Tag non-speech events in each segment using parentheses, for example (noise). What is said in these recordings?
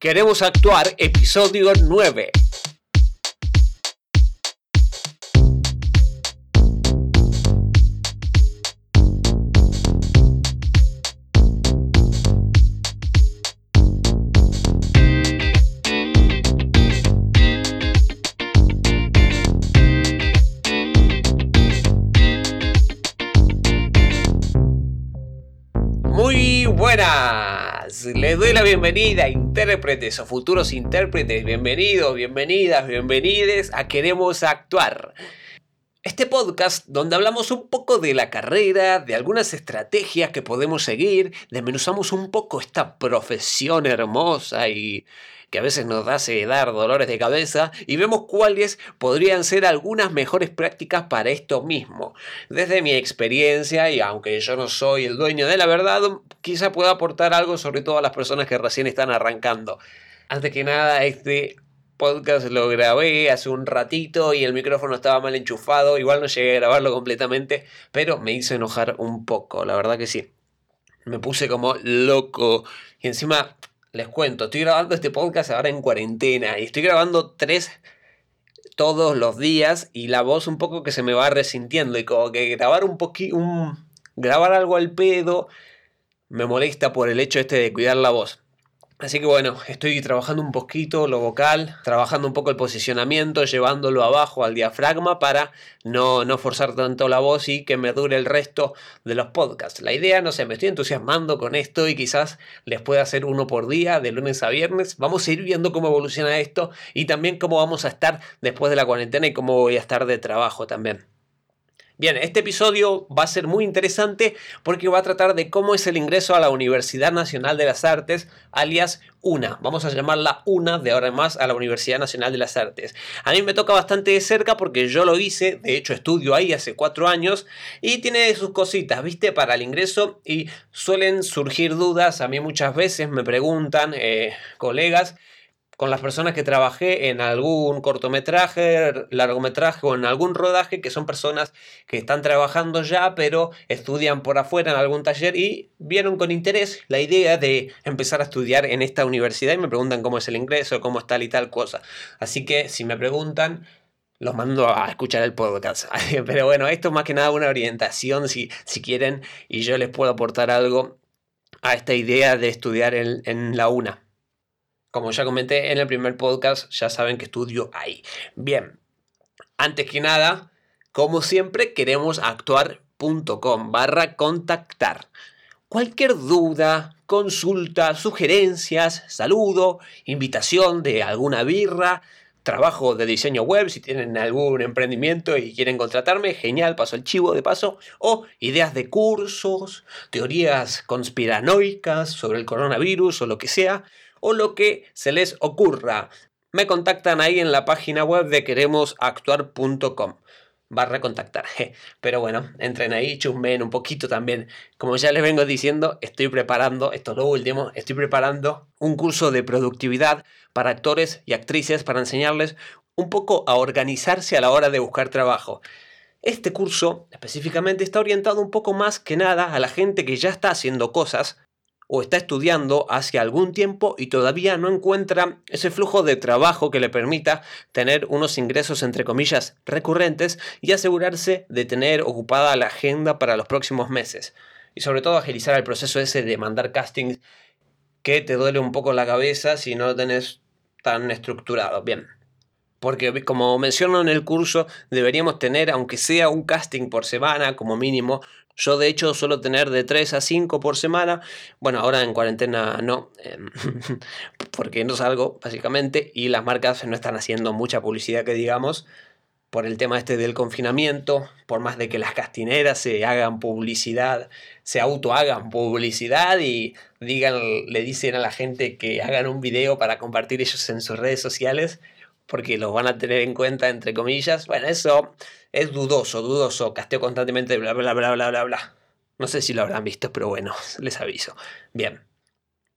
Queremos actuar, episodio 9. Muy les doy la bienvenida, intérpretes o futuros intérpretes, bienvenidos, bienvenidas, bienvenides a Queremos Actuar. Este podcast donde hablamos un poco de la carrera, de algunas estrategias que podemos seguir, desmenuzamos un poco esta profesión hermosa y que a veces nos hace dar dolores de cabeza y vemos cuáles podrían ser algunas mejores prácticas para esto mismo. Desde mi experiencia, y aunque yo no soy el dueño de la verdad, quizá pueda aportar algo sobre todo a las personas que recién están arrancando. Antes que nada, este podcast lo grabé hace un ratito y el micrófono estaba mal enchufado, igual no llegué a grabarlo completamente, pero me hizo enojar un poco, la verdad que sí. Me puse como loco y encima les cuento, estoy grabando este podcast ahora en cuarentena y estoy grabando tres todos los días y la voz un poco que se me va resintiendo y como que grabar un poquito, un, grabar algo al pedo me molesta por el hecho este de cuidar la voz. Así que bueno, estoy trabajando un poquito lo vocal, trabajando un poco el posicionamiento, llevándolo abajo al diafragma para no, no forzar tanto la voz y que me dure el resto de los podcasts. La idea, no sé, me estoy entusiasmando con esto y quizás les pueda hacer uno por día, de lunes a viernes. Vamos a ir viendo cómo evoluciona esto y también cómo vamos a estar después de la cuarentena y cómo voy a estar de trabajo también. Bien, este episodio va a ser muy interesante porque va a tratar de cómo es el ingreso a la Universidad Nacional de las Artes, alias UNA. Vamos a llamarla UNA de ahora en más a la Universidad Nacional de las Artes. A mí me toca bastante de cerca porque yo lo hice, de hecho estudio ahí hace cuatro años y tiene sus cositas, viste, para el ingreso y suelen surgir dudas. A mí muchas veces me preguntan eh, colegas con las personas que trabajé en algún cortometraje, largometraje o en algún rodaje, que son personas que están trabajando ya, pero estudian por afuera en algún taller y vieron con interés la idea de empezar a estudiar en esta universidad y me preguntan cómo es el ingreso, cómo es tal y tal cosa. Así que si me preguntan, los mando a escuchar el podcast. (laughs) Pero bueno, esto es más que nada una orientación si, si quieren y yo les puedo aportar algo a esta idea de estudiar en, en la UNA. Como ya comenté en el primer podcast, ya saben que estudio ahí. Bien, antes que nada, como siempre, queremos actuar.com barra contactar. Cualquier duda, consulta, sugerencias, saludo, invitación de alguna birra, trabajo de diseño web, si tienen algún emprendimiento y quieren contratarme, genial, paso el chivo de paso, o ideas de cursos, teorías conspiranoicas sobre el coronavirus o lo que sea, o lo que se les ocurra. Me contactan ahí en la página web de queremosactuar.com barra contactar. (laughs) Pero bueno, entren ahí, chusmen un poquito también. Como ya les vengo diciendo, estoy preparando, esto es lo último, estoy preparando un curso de productividad para actores y actrices para enseñarles un poco a organizarse a la hora de buscar trabajo. Este curso específicamente está orientado un poco más que nada a la gente que ya está haciendo cosas o está estudiando hace algún tiempo y todavía no encuentra ese flujo de trabajo que le permita tener unos ingresos entre comillas recurrentes y asegurarse de tener ocupada la agenda para los próximos meses. Y sobre todo agilizar el proceso ese de mandar castings que te duele un poco la cabeza si no lo tenés tan estructurado. Bien. Porque como menciono en el curso, deberíamos tener, aunque sea un casting por semana como mínimo, yo de hecho suelo tener de 3 a 5 por semana. Bueno, ahora en cuarentena no, em, (laughs) porque no salgo básicamente y las marcas no están haciendo mucha publicidad que digamos por el tema este del confinamiento, por más de que las castineras se hagan publicidad, se auto hagan publicidad y digan, le dicen a la gente que hagan un video para compartir ellos en sus redes sociales, porque los van a tener en cuenta, entre comillas. Bueno, eso es dudoso, dudoso. Casteo constantemente, bla, bla, bla, bla, bla, bla. No sé si lo habrán visto, pero bueno, (laughs) les aviso. Bien.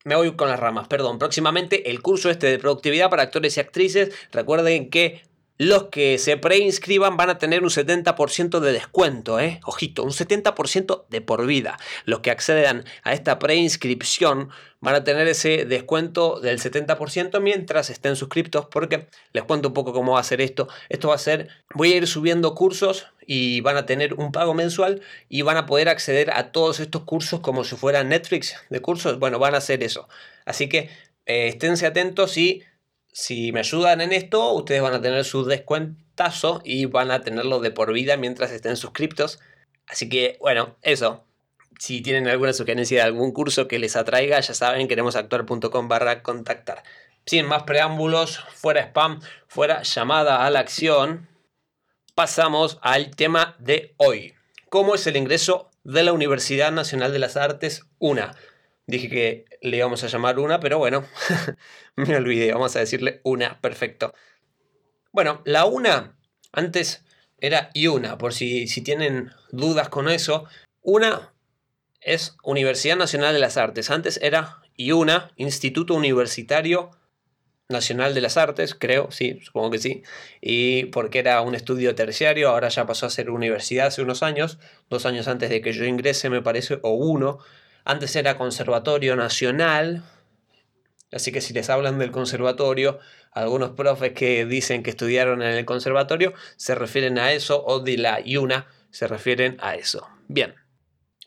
Me voy con las ramas, perdón. Próximamente el curso este de productividad para actores y actrices. Recuerden que los que se preinscriban van a tener un 70% de descuento, ¿eh? Ojito, un 70% de por vida. Los que accedan a esta preinscripción van a tener ese descuento del 70% mientras estén suscriptos porque les cuento un poco cómo va a ser esto. Esto va a ser, voy a ir subiendo cursos y van a tener un pago mensual y van a poder acceder a todos estos cursos como si fueran Netflix de cursos. Bueno, van a hacer eso. Así que eh, esténse atentos y si me ayudan en esto, ustedes van a tener su descuentazo y van a tenerlo de por vida mientras estén suscriptos. Así que, bueno, eso. Si tienen alguna sugerencia de algún curso que les atraiga, ya saben, queremosactuar.com barra contactar. Sin más preámbulos, fuera spam, fuera llamada a la acción, pasamos al tema de hoy. ¿Cómo es el ingreso de la Universidad Nacional de las Artes UNA? Dije que le íbamos a llamar una, pero bueno, (laughs) me olvidé, vamos a decirle una, perfecto. Bueno, la una antes era IUNA, por si, si tienen dudas con eso. Una es Universidad Nacional de las Artes, antes era IUNA, Instituto Universitario Nacional de las Artes, creo, sí, supongo que sí, y porque era un estudio terciario, ahora ya pasó a ser universidad hace unos años, dos años antes de que yo ingrese me parece, o uno, antes era Conservatorio Nacional, así que si les hablan del conservatorio, algunos profes que dicen que estudiaron en el conservatorio se refieren a eso, o de la IUNA se refieren a eso. Bien.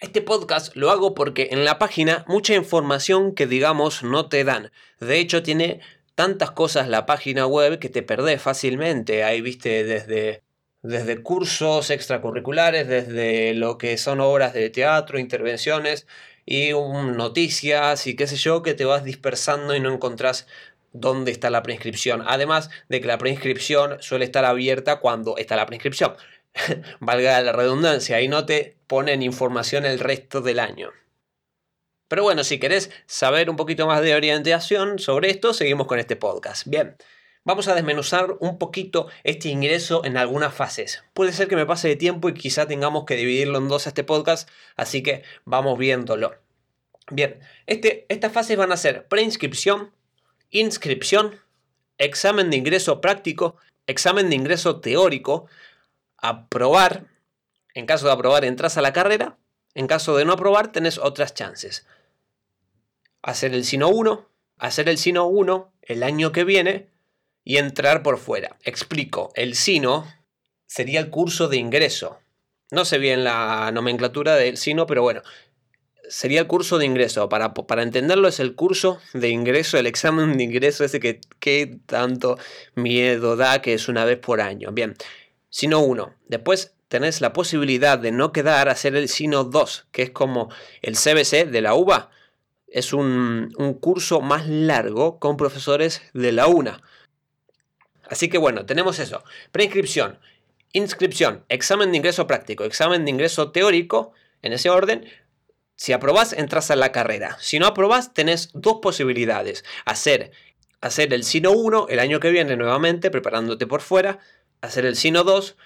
Este podcast lo hago porque en la página mucha información que digamos no te dan. De hecho tiene tantas cosas la página web que te perdés fácilmente. Ahí viste desde desde cursos extracurriculares, desde lo que son obras de teatro, intervenciones, y noticias y qué sé yo, que te vas dispersando y no encontrás dónde está la prescripción. Además de que la prescripción suele estar abierta cuando está la prescripción. (laughs) Valga la redundancia, y no te ponen información el resto del año. Pero bueno, si querés saber un poquito más de orientación sobre esto, seguimos con este podcast. Bien, vamos a desmenuzar un poquito este ingreso en algunas fases. Puede ser que me pase de tiempo y quizá tengamos que dividirlo en dos este podcast, así que vamos viéndolo. Bien, este, estas fases van a ser preinscripción, inscripción, examen de ingreso práctico, examen de ingreso teórico, aprobar. En caso de aprobar entras a la carrera, en caso de no aprobar tenés otras chances. Hacer el Sino 1, hacer el Sino 1 el año que viene y entrar por fuera. Explico, el SINO sería el curso de ingreso. No sé bien la nomenclatura del SINO, pero bueno, sería el curso de ingreso. Para, para entenderlo es el curso de ingreso, el examen de ingreso ese que, que tanto miedo da que es una vez por año. Bien, SINO 1. Después tenés la posibilidad de no quedar a hacer el SINO 2, que es como el CBC de la UBA. Es un, un curso más largo con profesores de la UNA. Así que bueno, tenemos eso. Preinscripción, inscripción, examen de ingreso práctico, examen de ingreso teórico, en ese orden. Si aprobás, entras a la carrera. Si no aprobás, tenés dos posibilidades. Hacer, hacer el SINO 1 el año que viene nuevamente, preparándote por fuera. Hacer el SINO 2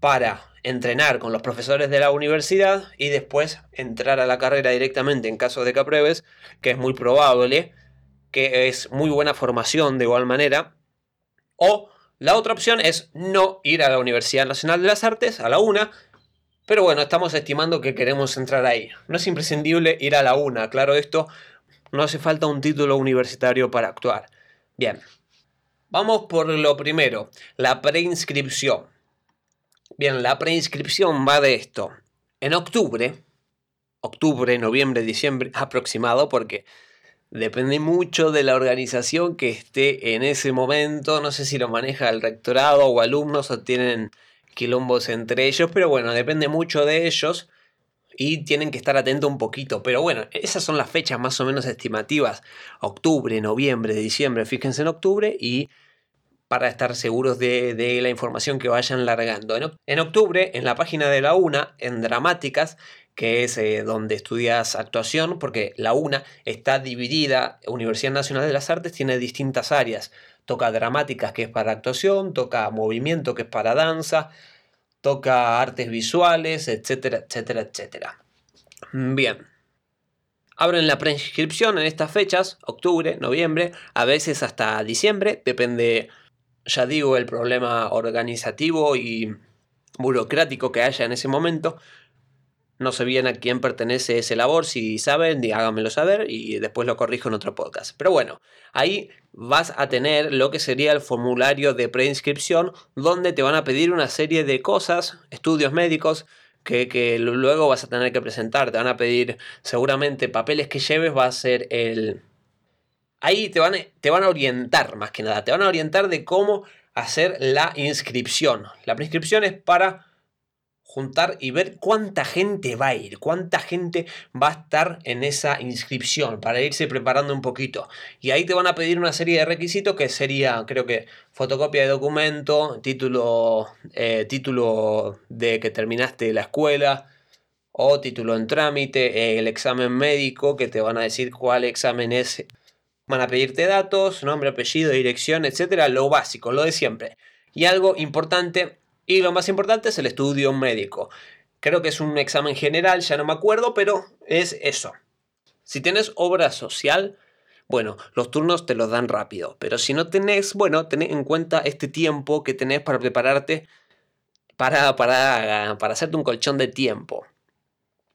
para entrenar con los profesores de la universidad y después entrar a la carrera directamente en caso de que apruebes, que es muy probable, que es muy buena formación de igual manera o la otra opción es no ir a la Universidad Nacional de las Artes, a la UNA, pero bueno, estamos estimando que queremos entrar ahí. No es imprescindible ir a la UNA, claro esto, no hace falta un título universitario para actuar. Bien, vamos por lo primero, la preinscripción. Bien, la preinscripción va de esto. En octubre, octubre, noviembre, diciembre (laughs) aproximado, porque Depende mucho de la organización que esté en ese momento. No sé si lo maneja el rectorado o alumnos o tienen quilombos entre ellos, pero bueno, depende mucho de ellos y tienen que estar atentos un poquito. Pero bueno, esas son las fechas más o menos estimativas. Octubre, noviembre, diciembre, fíjense en octubre y para estar seguros de, la información que vayan largando. En, octubre, en la página de la UNA, en Dramáticas, que es eh, donde estudias actuación, porque la UNA está dividida, Universidad Nacional de las Artes tiene distintas áreas. Toca dramáticas, que es para actuación, toca movimiento, que es para danza, toca artes visuales, etcétera, etcétera, etcétera. Bien. Abren la preinscripción en estas fechas, octubre, noviembre, a veces hasta diciembre, depende ya digo, el problema organizativo y burocrático que haya en ese momento. No sé bien a quién pertenece ese labor, si saben, háganmelo saber y después lo corrijo en otro podcast. Pero bueno, ahí vas a tener lo que sería el formulario de preinscripción, donde te van a pedir una serie de cosas, estudios médicos, que, que, luego vas a tener que presentar. Te van a pedir seguramente papeles que lleves, va a ser el... Ahí te van, te van a orientar más que nada, te van a orientar de cómo hacer la inscripción. La preinscripción es para juntar y ver cuánta gente va a ir, cuánta gente va a estar en esa inscripción para irse preparando un poquito. Y ahí te van a pedir una serie de requisitos que sería, creo que, fotocopia de documento, título, eh, título de que terminaste la escuela o título en trámite, el examen médico que te van a decir cuál examen es. Van a pedirte datos, nombre, apellido, dirección, etcétera, lo básico, lo de siempre. Y algo importante y lo más importante es el estudio médico. Creo que es un examen general, ya no me acuerdo, pero es eso. Si tienes obra social, bueno, los turnos te los dan rápido. Pero si no tenés, bueno, tenés en cuenta este tiempo que tenés para prepararte para, para, para hacerte un colchón de tiempo.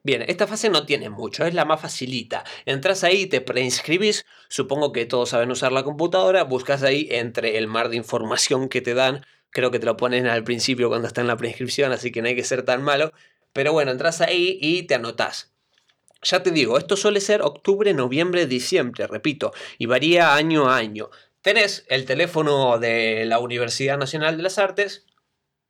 Bien, esta fase no tiene mucho, es la más facilita. Entras ahí, te preinscribís, supongo que todos saben usar la computadora, buscas ahí entre el mar de información que te dan Creo que te lo ponen al principio cuando está en la prescripción, así que no hay que ser tan malo. Pero bueno, entras ahí y te anotás. Ya te digo, esto suele ser octubre, noviembre, diciembre, repito, y varía año a año. Tenés el teléfono de la Universidad Nacional de las Artes,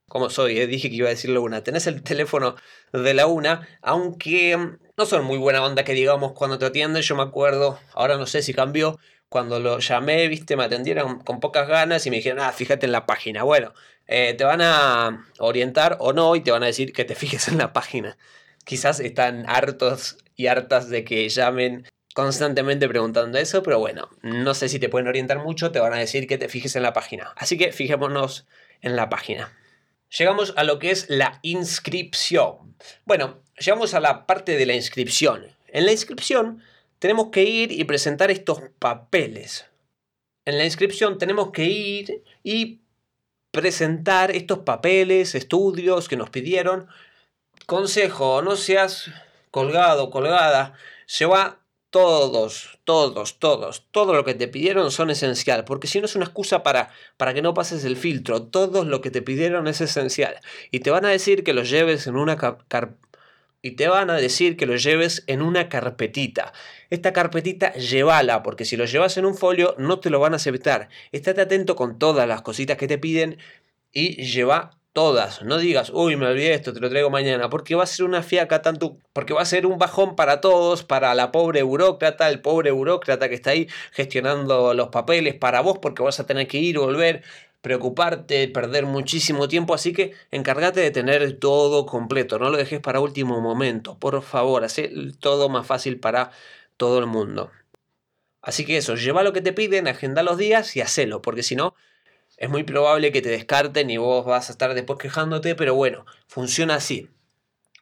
como soy, eh, dije que iba a decirlo una, tenés el teléfono de la una, aunque mm, no son muy buena onda que digamos cuando te atienden, yo me acuerdo, ahora no sé si cambió, cuando lo llamé, viste, me atendieron con pocas ganas y me dijeron, ah, fíjate en la página. Bueno, eh, te van a orientar o no y te van a decir que te (laughs) fijes en la página. Quizás están hartos y hartas de que llamen constantemente preguntando eso, pero bueno, no sé si te pueden orientar mucho, te van a decir que te fijes en la página. Así que fijémonos en la página. Llegamos a lo que es la inscripción. Bueno, llegamos a la parte de la inscripción. En la inscripción tenemos que ir y presentar estos papeles. En la inscripción tenemos que ir y presentar estos papeles, estudios que nos pidieron. Consejo, no seas colgado, colgada. Lleva todos, todos, todos, todo lo que te pidieron son esencial, porque si no es una excusa para, para que no pases el filtro, todo lo que te pidieron es esencial. Y te van a decir que los lleves en una carpeta y te van a decir que lo lleves en una carpetita. Esta carpetita llévala, porque si lo llevas en un folio no te lo van a aceptar. Estate atento con todas las cositas que te piden y lleva todas. No digas, uy, me olvidé esto, te lo traigo mañana, porque va a ser una fiaca tanto, porque va a ser un bajón para todos, para la pobre burócrata, el pobre burócrata que está ahí gestionando los papeles, para vos, porque vas a tener que ir y volver preocuparte, perder muchísimo tiempo, así que encárgate de tener todo completo, no lo dejes para último momento, por favor, haz todo más fácil para todo el mundo. Así que eso, lleva lo que te piden, agenda los días y hacelo, porque si no, es muy probable que te descarten y vos vas a estar después quejándote, pero bueno, funciona así.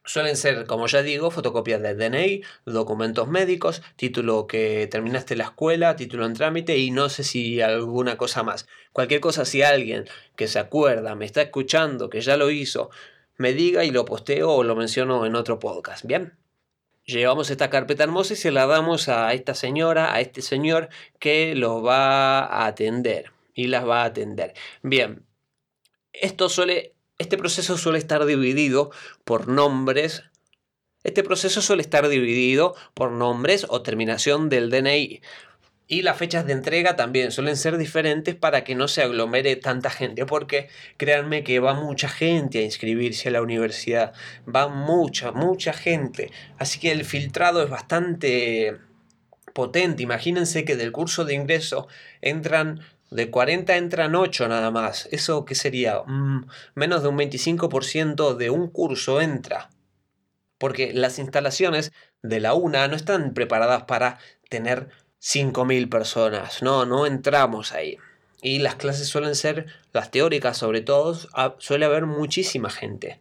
Suelen ser, como ya digo, fotocopias de DNI, documentos médicos, título que terminaste la escuela, título en trámite y no sé si alguna cosa más. Cualquier cosa, si alguien que se acuerda, me está escuchando, que ya lo hizo, me diga y lo posteo o lo menciono en otro podcast. Bien. Llevamos esta carpeta hermosa y se la damos a esta señora, a este señor que los va a atender y las va a atender. Bien. Esto suele este proceso suele estar dividido por nombres. Este proceso suele estar dividido por nombres o terminación del DNI. Y las fechas de entrega también suelen ser diferentes para que no se aglomere tanta gente, porque créanme que va mucha gente a inscribirse a la universidad, va mucha, mucha gente. Así que el filtrado es bastante potente. Imagínense que del curso de ingreso entran de 40 entran 8 nada más. ¿Eso qué sería? Mm, menos de un 25% de un curso entra. Porque las instalaciones de la UNA no están preparadas para tener 5.000 personas. No, no entramos ahí. Y las clases suelen ser, las teóricas sobre todo, suele haber muchísima gente.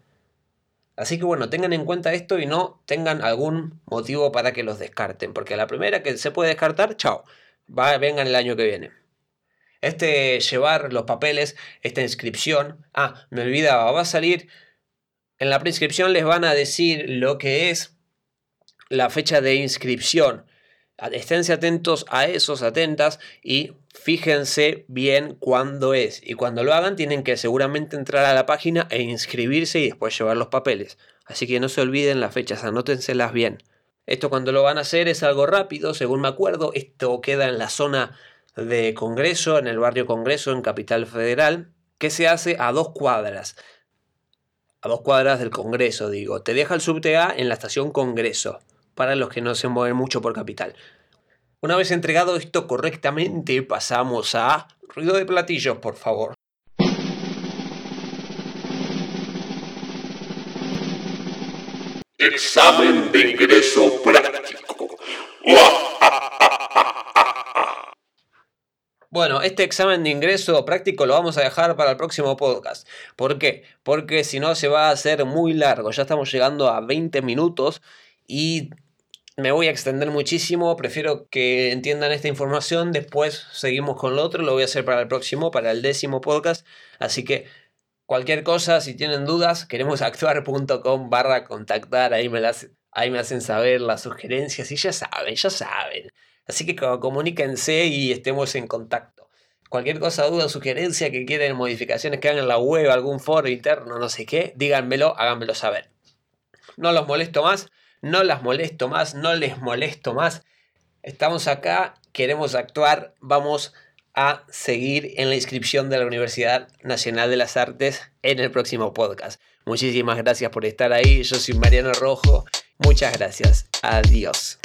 Así que bueno, tengan en cuenta esto y no tengan algún motivo para que los descarten. Porque la primera que se puede descartar, chao. Va, vengan el año que viene. Este llevar los papeles, esta inscripción. Ah, me olvidaba, va a salir. En la preinscripción les van a decir lo que es la fecha de inscripción. Esténse atentos a esos, atentas y fíjense bien cuándo es. Y cuando lo hagan tienen que seguramente entrar a la página e inscribirse y después llevar los papeles. Así que no se olviden las fechas, anótenselas bien. Esto cuando lo van a hacer es algo rápido, según me acuerdo. Esto queda en la zona de Congreso, en el barrio Congreso, en Capital Federal, que se hace a dos cuadras. A dos cuadras del Congreso, digo. Te deja el subte A en la estación Congreso para los que no se mueven mucho por capital. Una vez entregado esto correctamente, pasamos a ruido de platillos, por favor. Examen de ingreso práctico. Bueno, este examen de ingreso práctico lo vamos a dejar para el próximo podcast. ¿Por qué? Porque si no se va a hacer muy largo. Ya estamos llegando a 20 minutos y me voy a extender muchísimo, prefiero que entiendan esta información, después seguimos con lo otro, lo voy a hacer para el próximo, para el décimo podcast, así que cualquier cosa, si tienen dudas, queremos actuar.com barra contactar, ahí me, las, ahí me hacen saber las sugerencias y ya saben, ya saben. Así que comuníquense y estemos en contacto. Cualquier cosa, duda, sugerencia que quieren, modificaciones que hagan en la web, algún foro interno, no sé qué, díganmelo, háganmelo saber. No los molesto más no las molesto más, no les molesto más. Estamos acá, queremos actuar, vamos a seguir en la inscripción de la Universidad Nacional de las Artes en el próximo podcast. Muchísimas gracias por estar ahí. Yo soy Mariano Rojo. Muchas gracias. Adiós.